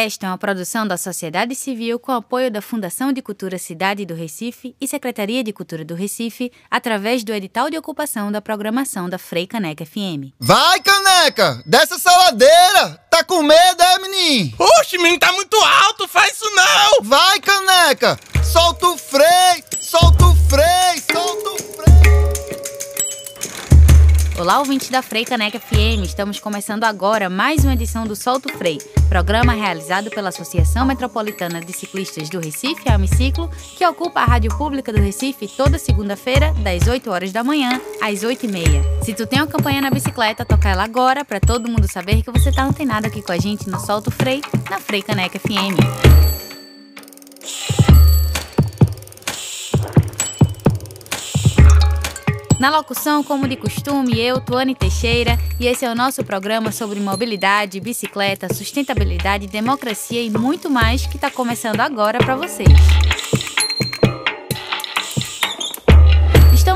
Esta é uma produção da sociedade civil com apoio da Fundação de Cultura Cidade do Recife e Secretaria de Cultura do Recife, através do edital de ocupação da programação da Frei Caneca FM. Vai, Caneca! Dessa saladeira! Tá com medo, é, menino? Oxe, menino, tá muito alto, faz isso não! Vai, Caneca! Solta o freio! Solta o freio! Solta o freio! Olá, ouvintes da Frei Caneca FM. Estamos começando agora mais uma edição do Solto Frei, programa realizado pela Associação Metropolitana de Ciclistas do Recife, Amiciclo, que ocupa a Rádio Pública do Recife toda segunda-feira, das 8 horas da manhã às 8 e meia. Se tu tem uma campanha na bicicleta, toca ela agora para todo mundo saber que você tá antenado aqui com a gente no Solto Frei, na Frei Caneca FM. Na locução, como de costume, eu, Tuane Teixeira, e esse é o nosso programa sobre mobilidade, bicicleta, sustentabilidade, democracia e muito mais que está começando agora para vocês.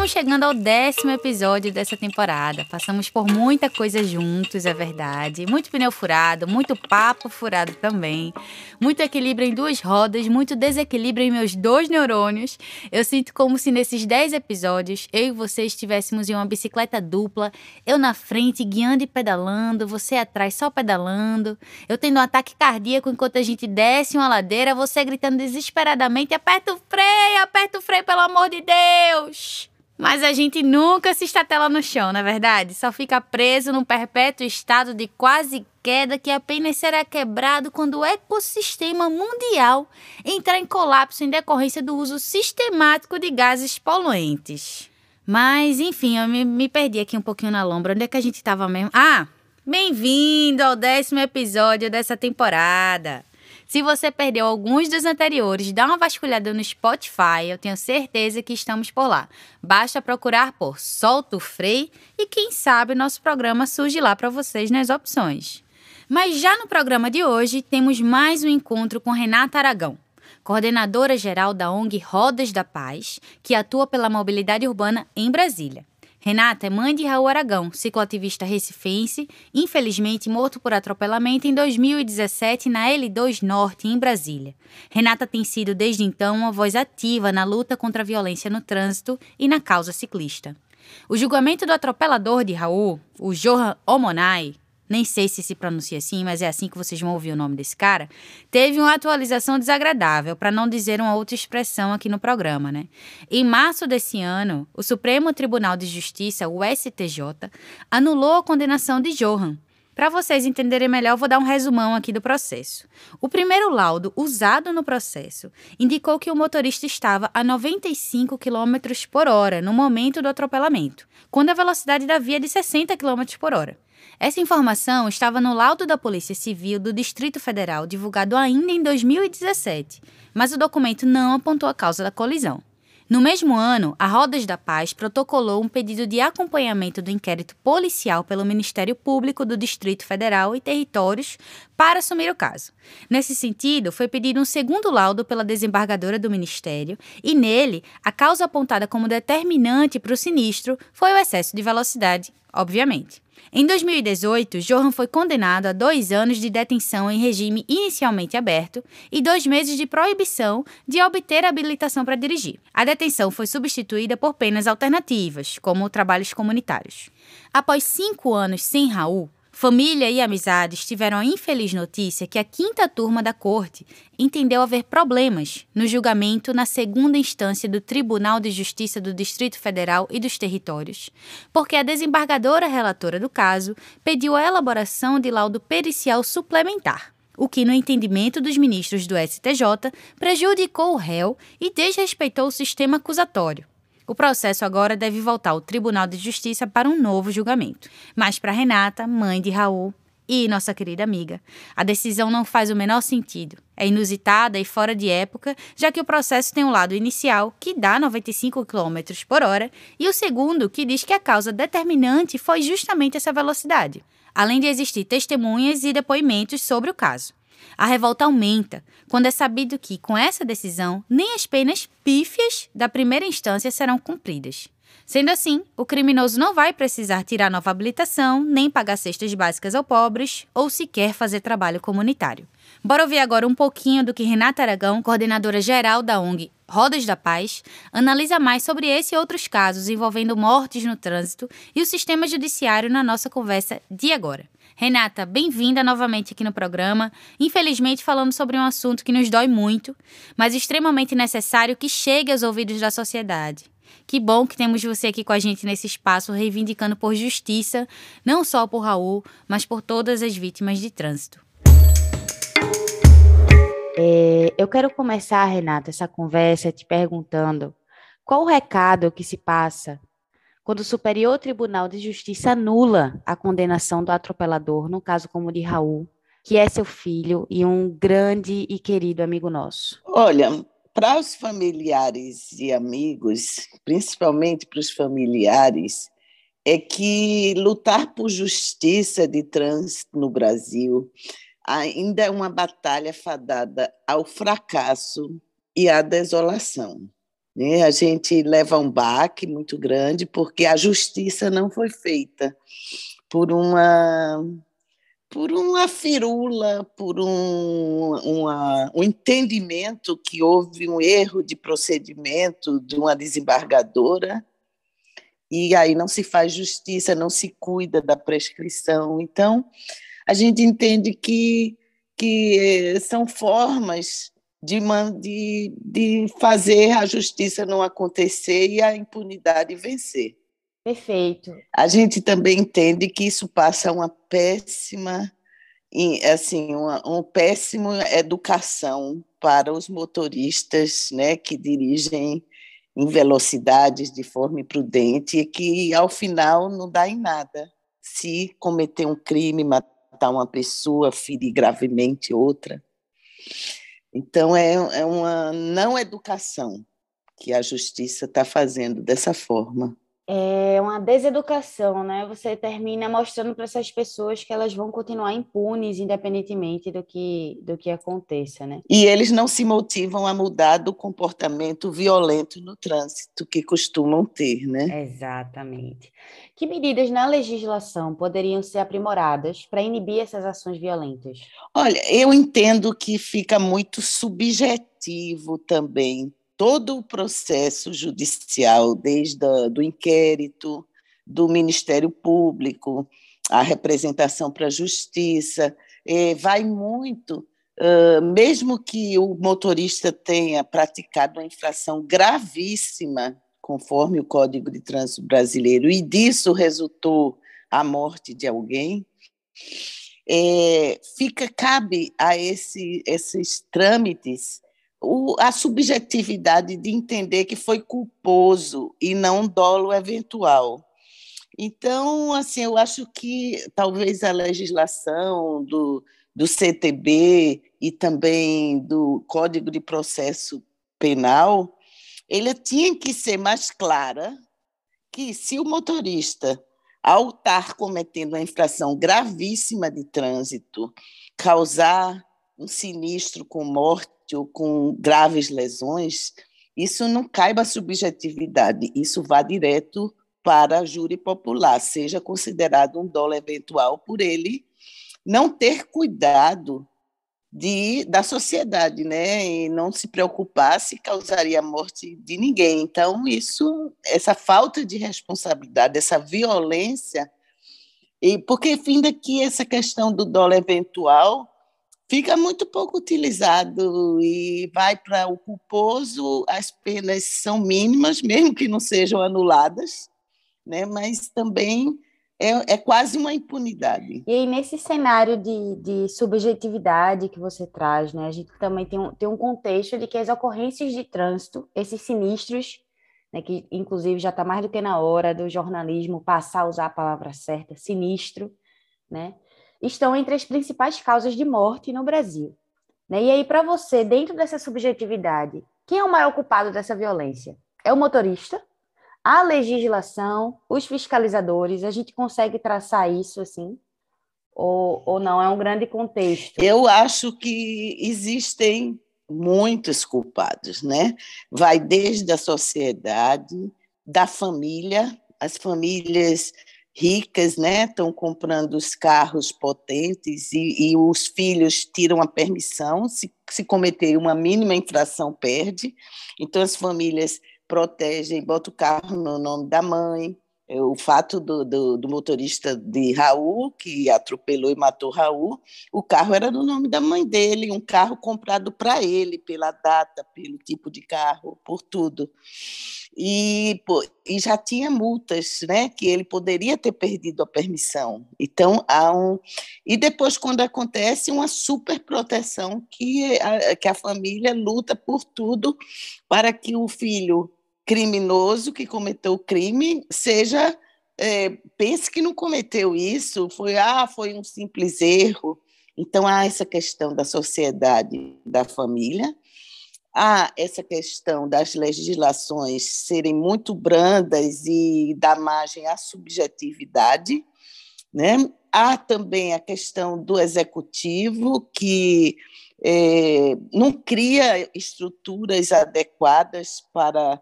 Estamos chegando ao décimo episódio dessa temporada. Passamos por muita coisa juntos, é verdade. Muito pneu furado, muito papo furado também. Muito equilíbrio em duas rodas, muito desequilíbrio em meus dois neurônios. Eu sinto como se nesses dez episódios eu e você estivéssemos em uma bicicleta dupla. Eu na frente, guiando e pedalando, você atrás só pedalando. Eu tendo um ataque cardíaco enquanto a gente desce uma ladeira, você gritando desesperadamente: aperta o freio, aperta o freio, pelo amor de Deus! Mas a gente nunca se estatela no chão, na é verdade? Só fica preso num perpétuo estado de quase queda que apenas será quebrado quando o ecossistema mundial entrar em colapso em decorrência do uso sistemático de gases poluentes. Mas, enfim, eu me, me perdi aqui um pouquinho na lombra. Onde é que a gente estava mesmo? Ah! Bem-vindo ao décimo episódio dessa temporada! Se você perdeu alguns dos anteriores, dá uma vasculhada no Spotify, eu tenho certeza que estamos por lá. Basta procurar por Solto Frei e quem sabe nosso programa surge lá para vocês nas opções. Mas já no programa de hoje temos mais um encontro com Renata Aragão, coordenadora geral da ONG Rodas da Paz, que atua pela mobilidade urbana em Brasília. Renata é mãe de Raul Aragão, cicloativista recifense, infelizmente morto por atropelamento em 2017 na L2 Norte, em Brasília. Renata tem sido desde então uma voz ativa na luta contra a violência no trânsito e na causa ciclista. O julgamento do atropelador de Raul, o Johan Omonai, nem sei se se pronuncia assim, mas é assim que vocês vão ouvir o nome desse cara, teve uma atualização desagradável, para não dizer uma outra expressão aqui no programa, né? Em março desse ano, o Supremo Tribunal de Justiça, o STJ, anulou a condenação de Johan. Para vocês entenderem melhor, vou dar um resumão aqui do processo. O primeiro laudo usado no processo indicou que o motorista estava a 95 km por hora no momento do atropelamento, quando a velocidade da via é de 60 km por hora. Essa informação estava no laudo da Polícia Civil do Distrito Federal, divulgado ainda em 2017, mas o documento não apontou a causa da colisão. No mesmo ano, a Rodas da Paz protocolou um pedido de acompanhamento do inquérito policial pelo Ministério Público do Distrito Federal e Territórios para assumir o caso. Nesse sentido, foi pedido um segundo laudo pela desembargadora do Ministério, e nele, a causa apontada como determinante para o sinistro foi o excesso de velocidade, obviamente. Em 2018, Johan foi condenado a dois anos de detenção em regime inicialmente aberto e dois meses de proibição de obter habilitação para dirigir. A detenção foi substituída por penas alternativas, como trabalhos comunitários. Após cinco anos sem Raul, Família e amizades tiveram a infeliz notícia que a quinta turma da corte entendeu haver problemas no julgamento na segunda instância do Tribunal de Justiça do Distrito Federal e dos Territórios, porque a desembargadora relatora do caso pediu a elaboração de laudo pericial suplementar. O que, no entendimento dos ministros do STJ, prejudicou o réu e desrespeitou o sistema acusatório. O processo agora deve voltar ao Tribunal de Justiça para um novo julgamento. Mas para Renata, mãe de Raul e nossa querida amiga, a decisão não faz o menor sentido. É inusitada e fora de época, já que o processo tem um lado inicial, que dá 95 km por hora, e o segundo, que diz que a causa determinante foi justamente essa velocidade, além de existir testemunhas e depoimentos sobre o caso. A revolta aumenta quando é sabido que, com essa decisão, nem as penas pífias da primeira instância serão cumpridas. Sendo assim, o criminoso não vai precisar tirar nova habilitação, nem pagar cestas básicas aos pobres ou sequer fazer trabalho comunitário. Bora ouvir agora um pouquinho do que Renata Aragão, coordenadora geral da ONG Rodas da Paz, analisa mais sobre esse e outros casos envolvendo mortes no trânsito e o sistema judiciário na nossa conversa de agora. Renata, bem-vinda novamente aqui no programa. Infelizmente, falando sobre um assunto que nos dói muito, mas extremamente necessário que chegue aos ouvidos da sociedade. Que bom que temos você aqui com a gente nesse espaço, reivindicando por justiça, não só por Raul, mas por todas as vítimas de trânsito. É, eu quero começar, Renata, essa conversa te perguntando qual o recado que se passa quando o Superior Tribunal de Justiça anula a condenação do atropelador, no caso como o de Raul, que é seu filho e um grande e querido amigo nosso? Olha, para os familiares e amigos, principalmente para os familiares, é que lutar por justiça de trânsito no Brasil ainda é uma batalha fadada ao fracasso e à desolação. Né? A gente leva um baque muito grande porque a justiça não foi feita por uma por uma firula, por um, uma, um entendimento que houve um erro de procedimento de uma desembargadora, e aí não se faz justiça, não se cuida da prescrição. Então, a gente entende que, que são formas de, de, de fazer a justiça não acontecer e a impunidade vencer. Perfeito. A gente também entende que isso passa uma péssima, assim, uma, uma péssima educação para os motoristas, né, que dirigem em velocidades de forma imprudente e que ao final não dá em nada. Se cometer um crime, matar uma pessoa, ferir gravemente outra. Então, é, é uma não educação que a justiça está fazendo dessa forma. É uma deseducação, né? Você termina mostrando para essas pessoas que elas vão continuar impunes, independentemente do que, do que aconteça, né? E eles não se motivam a mudar do comportamento violento no trânsito que costumam ter, né? Exatamente. Que medidas na legislação poderiam ser aprimoradas para inibir essas ações violentas? Olha, eu entendo que fica muito subjetivo também todo o processo judicial, desde do inquérito, do Ministério Público, a representação para a Justiça, eh, vai muito, mesmo que o motorista tenha praticado uma infração gravíssima, conforme o Código de Trânsito Brasileiro, e disso resultou a morte de alguém, é, fica cabe a esse, esses trâmites o, a subjetividade de entender que foi culposo e não dolo eventual. Então, assim, eu acho que talvez a legislação do, do CTB e também do Código de Processo Penal, ele tinha que ser mais clara que se o motorista, ao estar cometendo uma infração gravíssima de trânsito, causar um sinistro com morte com graves lesões, isso não caiba subjetividade, isso vá direto para a júri popular, seja considerado um dolo eventual por ele não ter cuidado de, da sociedade, né? E não se preocupar se causaria a morte de ninguém. Então, isso, essa falta de responsabilidade, essa violência, e porque fim daqui essa questão do dolo eventual fica muito pouco utilizado e vai para o culposo, as penas são mínimas, mesmo que não sejam anuladas, né? mas também é, é quase uma impunidade. E aí, nesse cenário de, de subjetividade que você traz, né, a gente também tem um, tem um contexto de que as ocorrências de trânsito, esses sinistros, né, que inclusive já está mais do que na hora do jornalismo passar a usar a palavra certa, sinistro, né? Estão entre as principais causas de morte no Brasil. Né? E aí, para você, dentro dessa subjetividade, quem é o maior culpado dessa violência? É o motorista? A legislação, os fiscalizadores, a gente consegue traçar isso assim? Ou, ou não? É um grande contexto? Eu acho que existem muitos culpados, né? Vai desde a sociedade, da família, as famílias ricas, né, estão comprando os carros potentes e, e, os filhos tiram a permissão, se, se cometer uma mínima infração, perde. Então, as famílias protegem, botam o carro no nome da mãe. O fato do, do, do, motorista de Raul, que atropelou e matou Raul, o carro era no nome da mãe dele, um carro comprado para ele, pela data, pelo tipo de carro, por tudo e, pô, e já tinha multas, né, que ele poderia ter perdido a permissão. Então há um e depois quando acontece uma super proteção que a, que a família luta por tudo para que o filho criminoso que cometeu o crime seja é, pense que não cometeu isso, foi ah, foi um simples erro. Então há essa questão da sociedade, da família há essa questão das legislações serem muito brandas e dar margem à subjetividade, né? Há também a questão do executivo, que é, não cria estruturas adequadas para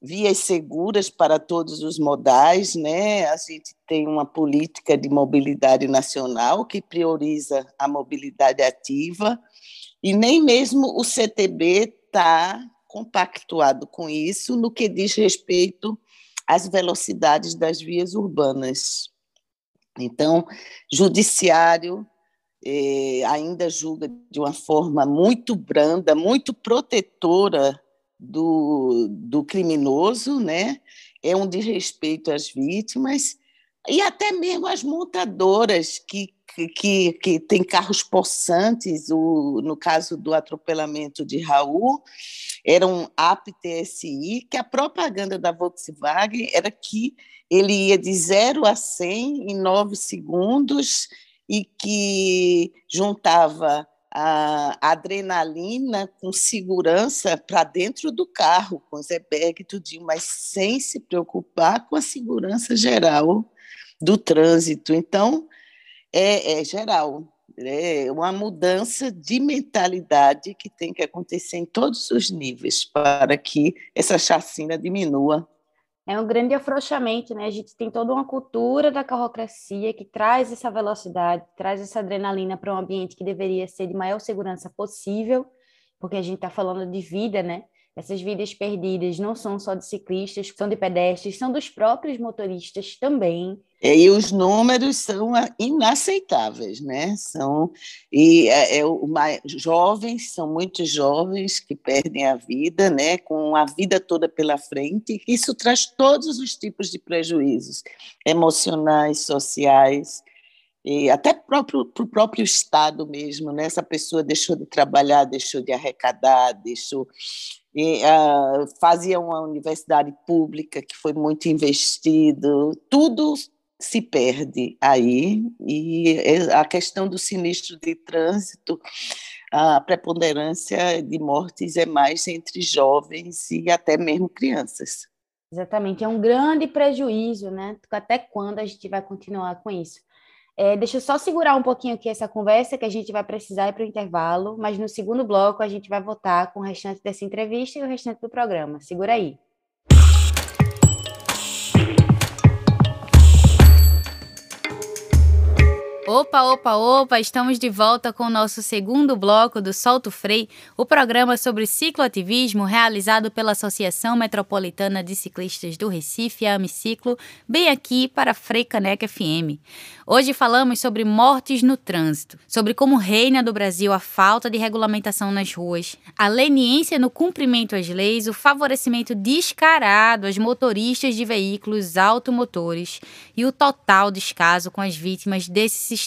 vias seguras para todos os modais, né? A gente tem uma política de mobilidade nacional que prioriza a mobilidade ativa, e nem mesmo o CTB está compactuado com isso no que diz respeito às velocidades das vias urbanas. Então, judiciário eh, ainda julga de uma forma muito branda, muito protetora do, do criminoso, né? é um desrespeito às vítimas e até mesmo às montadoras que que, que tem carros possantes, o, no caso do atropelamento de Raul, era um APTSI, que a propaganda da Volkswagen era que ele ia de 0 a 100 em 9 segundos e que juntava a adrenalina com segurança para dentro do carro, com Zebeg e tudinho, mas sem se preocupar com a segurança geral do trânsito. Então, é, é geral. É uma mudança de mentalidade que tem que acontecer em todos os níveis para que essa chacina diminua. É um grande afrouxamento, né? A gente tem toda uma cultura da carrocracia que traz essa velocidade, traz essa adrenalina para um ambiente que deveria ser de maior segurança possível, porque a gente está falando de vida, né? Essas vidas perdidas não são só de ciclistas, são de pedestres, são dos próprios motoristas também. É, e os números são ah, inaceitáveis, né? São e é, é, uma, jovens são muitos jovens que perdem a vida, né? Com a vida toda pela frente. Isso traz todos os tipos de prejuízos emocionais, sociais e até para o próprio Estado mesmo, né? Essa pessoa deixou de trabalhar, deixou de arrecadar, deixou e, uh, fazia uma universidade pública que foi muito investido, tudo se perde aí, e a questão do sinistro de trânsito, a preponderância de mortes é mais entre jovens e até mesmo crianças. Exatamente, é um grande prejuízo, né? Até quando a gente vai continuar com isso? É, deixa eu só segurar um pouquinho aqui essa conversa, que a gente vai precisar ir para o intervalo, mas no segundo bloco a gente vai voltar com o restante dessa entrevista e o restante do programa. Segura aí. Opa, opa, opa! Estamos de volta com o nosso segundo bloco do Solto Frei, o programa sobre cicloativismo realizado pela Associação Metropolitana de Ciclistas do Recife, a Amiciclo, bem aqui para Frei Caneca FM. Hoje falamos sobre mortes no trânsito, sobre como reina do Brasil a falta de regulamentação nas ruas, a leniência no cumprimento às leis, o favorecimento descarado aos motoristas de veículos automotores e o total descaso com as vítimas desse sistema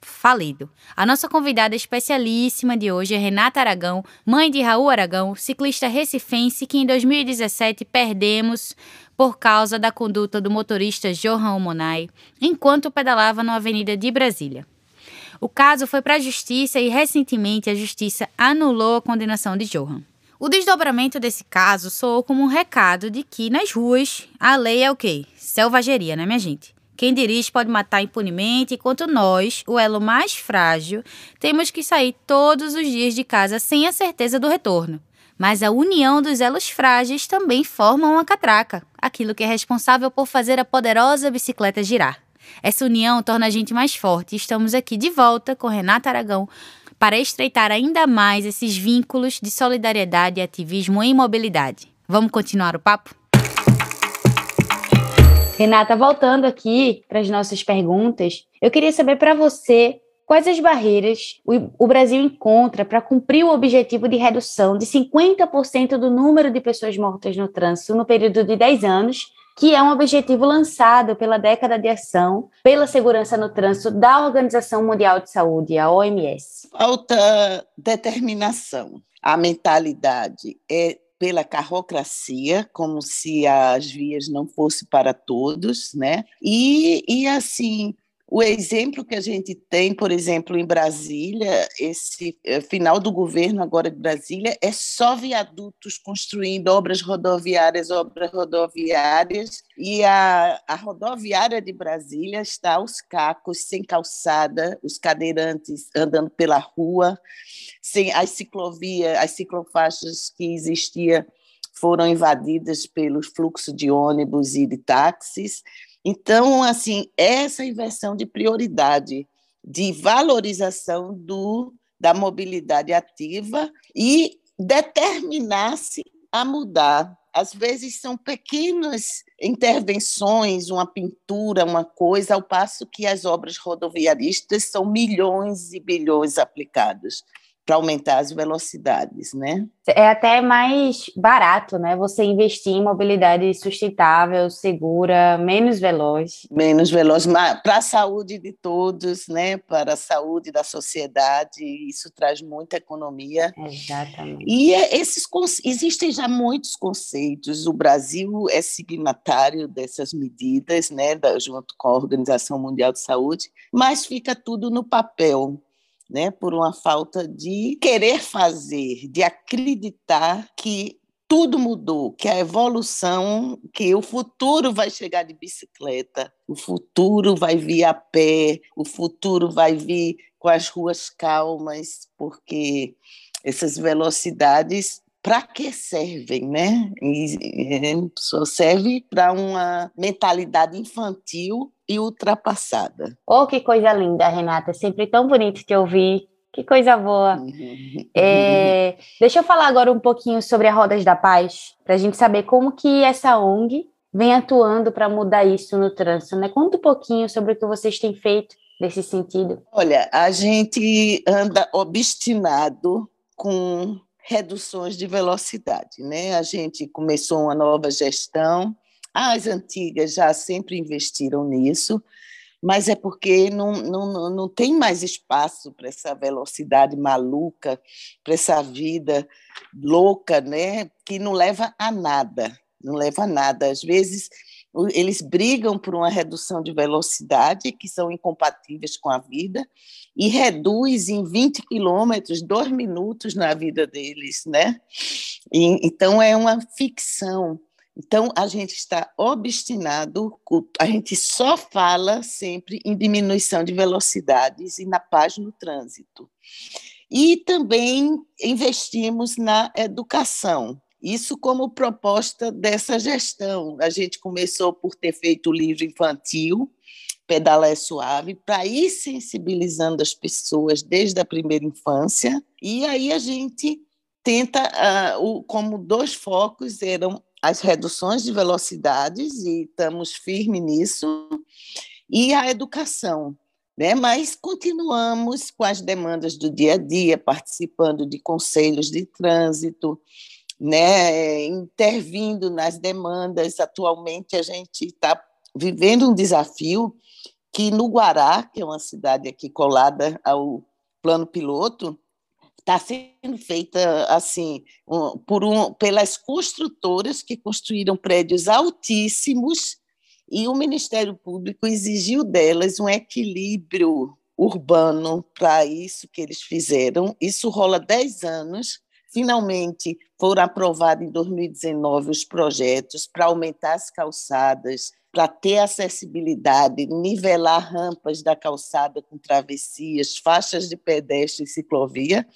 falido. A nossa convidada especialíssima de hoje é Renata Aragão, mãe de Raul Aragão, ciclista recifense que em 2017 perdemos por causa da conduta do motorista Johan Monai enquanto pedalava na Avenida de Brasília. O caso foi para a justiça e recentemente a justiça anulou a condenação de Johan. O desdobramento desse caso soou como um recado de que nas ruas a lei é o quê? Selvageria, né, minha gente? Quem dirige pode matar impunemente, enquanto nós, o elo mais frágil, temos que sair todos os dias de casa sem a certeza do retorno. Mas a união dos elos frágeis também forma uma catraca, aquilo que é responsável por fazer a poderosa bicicleta girar. Essa união torna a gente mais forte e estamos aqui de volta com Renata Aragão para estreitar ainda mais esses vínculos de solidariedade e ativismo em mobilidade. Vamos continuar o papo? Renata, voltando aqui para as nossas perguntas, eu queria saber para você quais as barreiras o, Brasil encontra para cumprir o objetivo de redução de 50% do número de pessoas mortas no trânsito no período de 10 anos, que é um objetivo lançado pela década de ação pela segurança no trânsito da Organização Mundial de Saúde, a OMS. Falta determinação. A mentalidade é pela carrocracia, como se as vias não fossem para todos, né? E, e assim, o exemplo que a gente tem, por exemplo, em Brasília, esse eh, final do governo agora de Brasília, é só viadutos construindo obras rodoviárias, obras rodoviárias, e a, a rodoviária de Brasília está aos cacos, sem calçada, os cadeirantes andando pela rua, sem as ciclovias, as ciclofaixas que existiam foram invadidas pelo fluxo de ônibus e de táxis. Então, assim, essa inversão de prioridade, de valorização do, da mobilidade ativa e determinar-se a mudar. Às vezes são pequenas intervenções, uma pintura, uma coisa, ao passo que as obras rodoviaristas são milhões e bilhões aplicados para aumentar as velocidades, né? É até mais barato, né? Você investir em mobilidade sustentável, segura, menos veloz. Menos veloz, para a saúde de todos, né? Para a saúde da sociedade, isso traz muita economia. Exatamente. E é, esses existem já muitos conceitos. O Brasil é signatário dessas medidas, né? junto com a Organização Mundial de Saúde, mas fica tudo no papel né, por uma falta de querer fazer, de acreditar que tudo mudou, que a evolução, que o futuro vai chegar de bicicleta, o futuro vai vir a pé, o futuro vai vir com as ruas calmas, porque essas velocidades para que servem, né? E, só serve para uma mentalidade infantil e ultrapassada. Oh, que coisa linda, Renata! É sempre tão bonito te ouvir. Que coisa boa. Uhum. É, deixa eu falar agora um pouquinho sobre a Rodas da Paz, para a gente saber como que essa ONG vem atuando para mudar isso no trânsito. Né? Conta um pouquinho sobre o que vocês têm feito nesse sentido. Olha, a gente anda obstinado com reduções de velocidade. Né? A gente começou uma nova gestão, as antigas já sempre investiram nisso, mas é porque não, não, não tem mais espaço para essa velocidade maluca, para essa vida louca, né? que não leva a nada, não leva a nada. Às vezes eles brigam por uma redução de velocidade que são incompatíveis com a vida e reduz em 20 quilômetros, dois minutos na vida deles, né? E, então é uma ficção. Então a gente está obstinado, a gente só fala sempre em diminuição de velocidades e na paz no trânsito. E também investimos na educação. Isso como proposta dessa gestão. A gente começou por ter feito o livro infantil, Pedala é Suave, para ir sensibilizando as pessoas desde a primeira infância. E aí a gente tenta, o, como dois focos eram as reduções de velocidades, e estamos firmes nisso, e a educação. Né? Mas continuamos com as demandas do dia a dia, participando de conselhos de trânsito, né, intervindo nas demandas. Atualmente, a gente está vivendo um desafio que no Guará, que é uma cidade aqui colada ao plano piloto, está sendo feita assim por um, pelas construtoras que construíram prédios altíssimos e o Ministério Público exigiu delas um equilíbrio urbano para isso que eles fizeram. Isso rola 10 anos finalmente foram aprovados em 2019 os projetos para aumentar as calçadas, para ter acessibilidade, nivelar rampas da calçada com travessias, faixas de pedestre e ciclovia,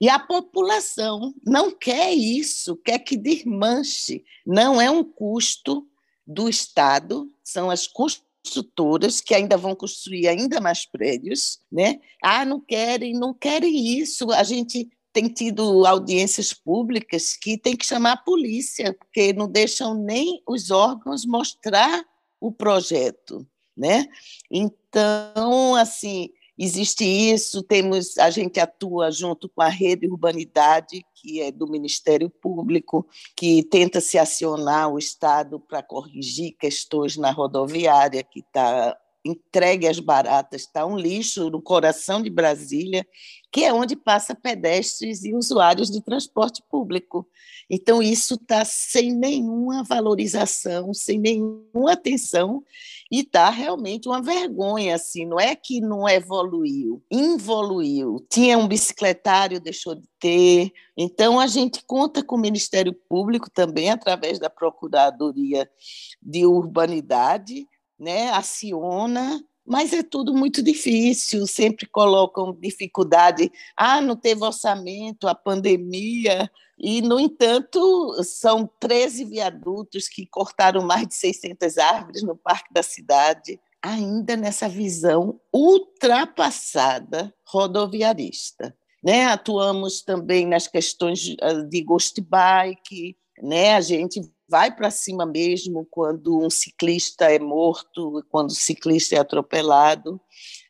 e a população não quer isso, quer que desmanche. Não é um custo do Estado, são as construtoras que ainda vão construir ainda mais prédios, né? Ah, não querem, não querem isso. A gente tem tido audiências públicas que tem que chamar a polícia, porque não deixam nem os órgãos mostrar o projeto, né? Então, assim, existe isso, temos a gente atua junto com a Rede Urbanidade, que é do Ministério Público, que tenta se acionar o Estado para corrigir questões na rodoviária que está entregue às baratas, está um lixo no coração de Brasília, que é onde passa pedestres e usuários de transporte público. Então, isso está sem nenhuma valorização, sem nenhuma atenção, e está realmente uma vergonha. Assim, não é que não evoluiu, involuiu. Tinha um bicicletário, deixou de ter. Então, a gente conta com o Ministério Público também, através da Procuradoria de Urbanidade, né, aciona, mas é tudo muito difícil, sempre colocam dificuldade. Ah, não teve orçamento, a pandemia. E, no entanto, são 13 viadutos que cortaram mais de 600 árvores no Parque da Cidade, ainda nessa visão ultrapassada rodoviarista. Né? Atuamos também nas questões ah, de ghost bike, né? a gente vai para cima mesmo quando um ciclista é morto, quando o ciclista é atropelado,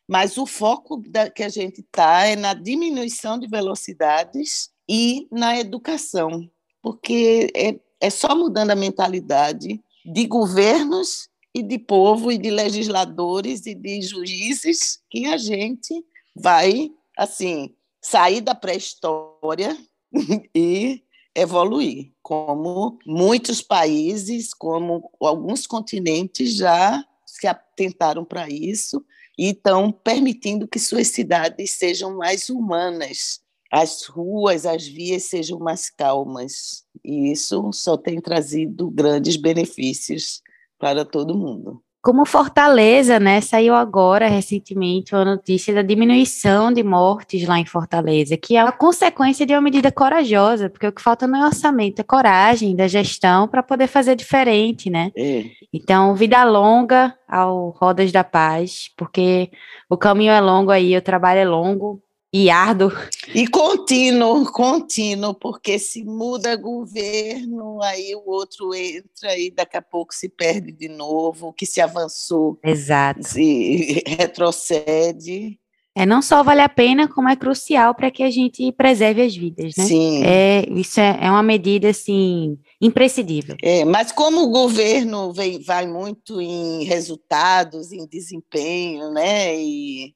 mas o foco da, que a gente está é na diminuição de velocidades e na educação, porque é, é só mudando a mentalidade de governos e de povo e de legisladores e de juízes que a gente vai assim sair da pré-história e evoluir, como muitos países, como alguns continentes já se atentaram para isso e estão permitindo que suas cidades sejam mais humanas, as ruas, as vias sejam mais calmas. E isso só tem trazido grandes benefícios para todo mundo. Como Fortaleza, né, saiu agora recentemente uma notícia da diminuição de mortes lá em Fortaleza, que é a consequência de uma medida corajosa, porque o que falta não é orçamento, é coragem da gestão para poder fazer diferente, né? É. Então, vida longa ao Rodas da Paz, porque o caminho é longo aí, o trabalho é longo, e árduo. E contínuo, contínuo, porque se muda governo, aí o outro entra e daqui a pouco se perde de novo, o que se avançou Exato. se retrocede. É não só vale a pena, como é crucial para que a gente preserve as vidas, né? Sim. É, isso é, é uma medida, assim, imprescindível. É, mas como o governo vem, vai muito em resultados, em desempenho, né? E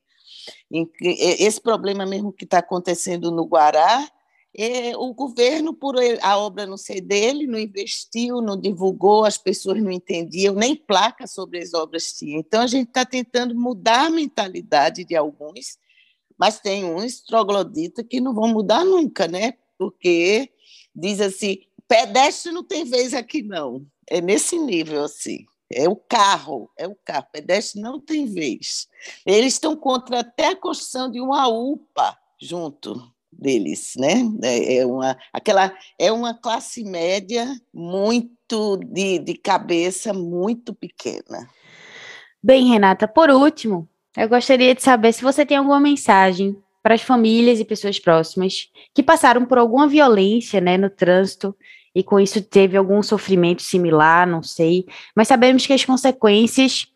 esse problema mesmo que está acontecendo no Guará, é, o governo, por a obra não ser dele, não investiu, não divulgou, as pessoas não entendiam, nem placa sobre as obras tinha. Então, a gente está tentando mudar a mentalidade de alguns, mas tem uns trogloditas que não vão mudar nunca, né? Porque diz assim, pedestre não tem vez aqui não. É nesse nível, assim. É o carro, é o carro. Pedestre não tem vez. Eles estão contra até a construção de uma UPA junto deles, né? É, é uma, aquela, é uma classe média muito de, de cabeça muito pequena. Bem, Renata, por último, eu gostaria de saber se você tem alguma mensagem para as famílias e pessoas próximas que passaram por alguma violência né, no trânsito e com isso teve algum sofrimento similar, não sei, mas sabemos que as consequências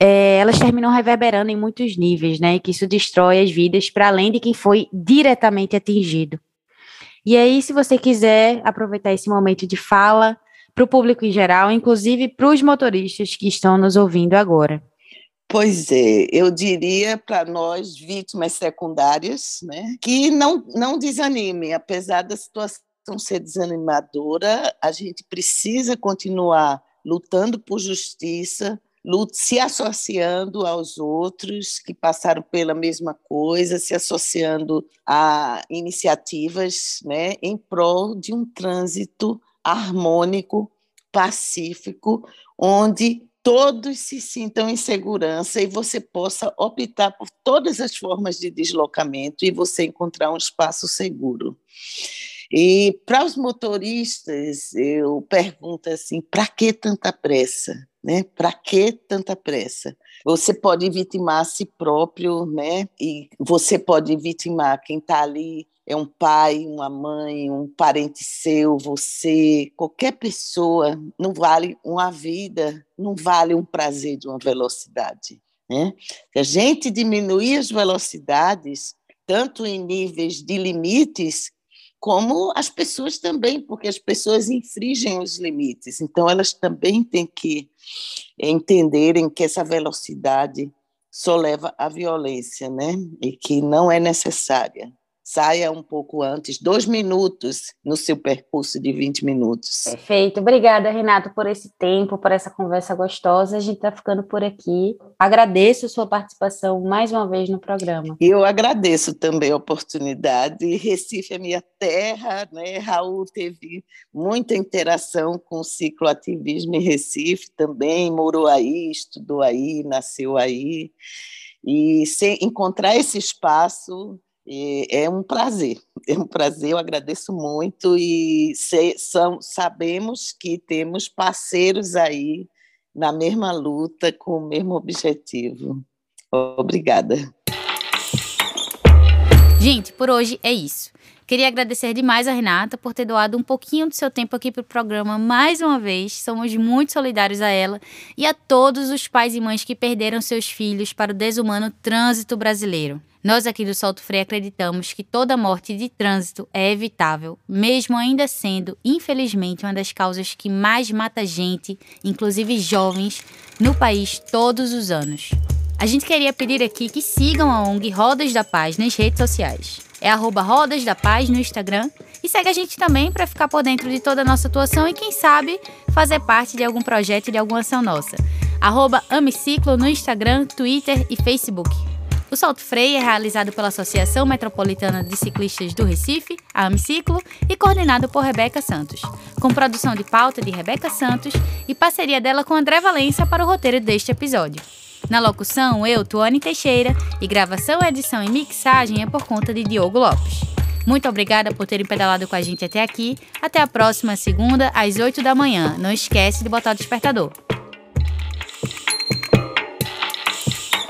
é, elas terminam reverberando em muitos níveis, né? E que isso destrói as vidas para além de quem foi diretamente atingido. E aí, se você quiser aproveitar esse momento de fala para o público em geral, inclusive para os motoristas que estão nos ouvindo agora. Pois é, eu diria para nós, vítimas secundárias, né, que não, não desanimem, apesar da situação ser desanimadora, a gente precisa continuar lutando por justiça, se associando aos outros que passaram pela mesma coisa, se associando a iniciativas né, em prol de um trânsito harmônico, pacífico, onde todos se sintam em segurança e você possa optar por todas as formas de deslocamento e você encontrar um espaço seguro. E para os motoristas, eu pergunto assim: para que tanta pressa? Né? Para que tanta pressa? Você pode vitimar a si próprio, né? E você pode vitimar quem está ali é um pai, uma mãe, um parente seu, você, qualquer pessoa, não vale uma vida, não vale um prazer de uma velocidade. Né? Se a gente diminuir as velocidades, tanto em níveis de limites, como as pessoas também, porque as pessoas infringem os limites. Então, elas também têm que entenderem que essa velocidade só leva à violência, né? E que não é necessária saia um pouco antes, dois minutos no seu percurso de 20 minutos. Perfeito. Obrigada, Renato, por esse tempo, por essa conversa gostosa. A gente está ficando por aqui. Agradeço a sua participação mais uma vez no programa. Eu agradeço também a oportunidade. Recife é minha terra, né? Raul teve muita interação com o ciclo ativismo em Recife também, morou aí, estudou aí, nasceu aí. E encontrar esse espaço é um prazer, é um prazer, eu agradeço muito e se, são, sabemos que temos parceiros aí na mesma luta, com o mesmo objetivo. Obrigada. Gente, por hoje é isso. Queria agradecer demais a Renata por ter doado um pouquinho do seu tempo aqui para o programa mais uma vez. Somos muito solidários a ela e a todos os pais e mães que perderam seus filhos para o desumano trânsito brasileiro. Nós aqui do Solto Freio acreditamos que toda morte de trânsito é evitável, mesmo ainda sendo, infelizmente, uma das causas que mais mata gente, inclusive jovens, no país todos os anos. A gente queria pedir aqui que sigam a ONG Rodas da Paz nas redes sociais. É arroba Rodas da Paz no Instagram. E segue a gente também para ficar por dentro de toda a nossa atuação e, quem sabe, fazer parte de algum projeto de alguma ação nossa. Arroba Amiciclo no Instagram, Twitter e Facebook. O Salto Freio é realizado pela Associação Metropolitana de Ciclistas do Recife, a Amiciclo, e coordenado por Rebeca Santos, com produção de pauta de Rebeca Santos e parceria dela com André Valença para o roteiro deste episódio. Na locução, eu, Tuane Teixeira, e gravação, edição e mixagem é por conta de Diogo Lopes. Muito obrigada por terem pedalado com a gente até aqui. Até a próxima segunda, às 8 da manhã. Não esquece de botar o despertador.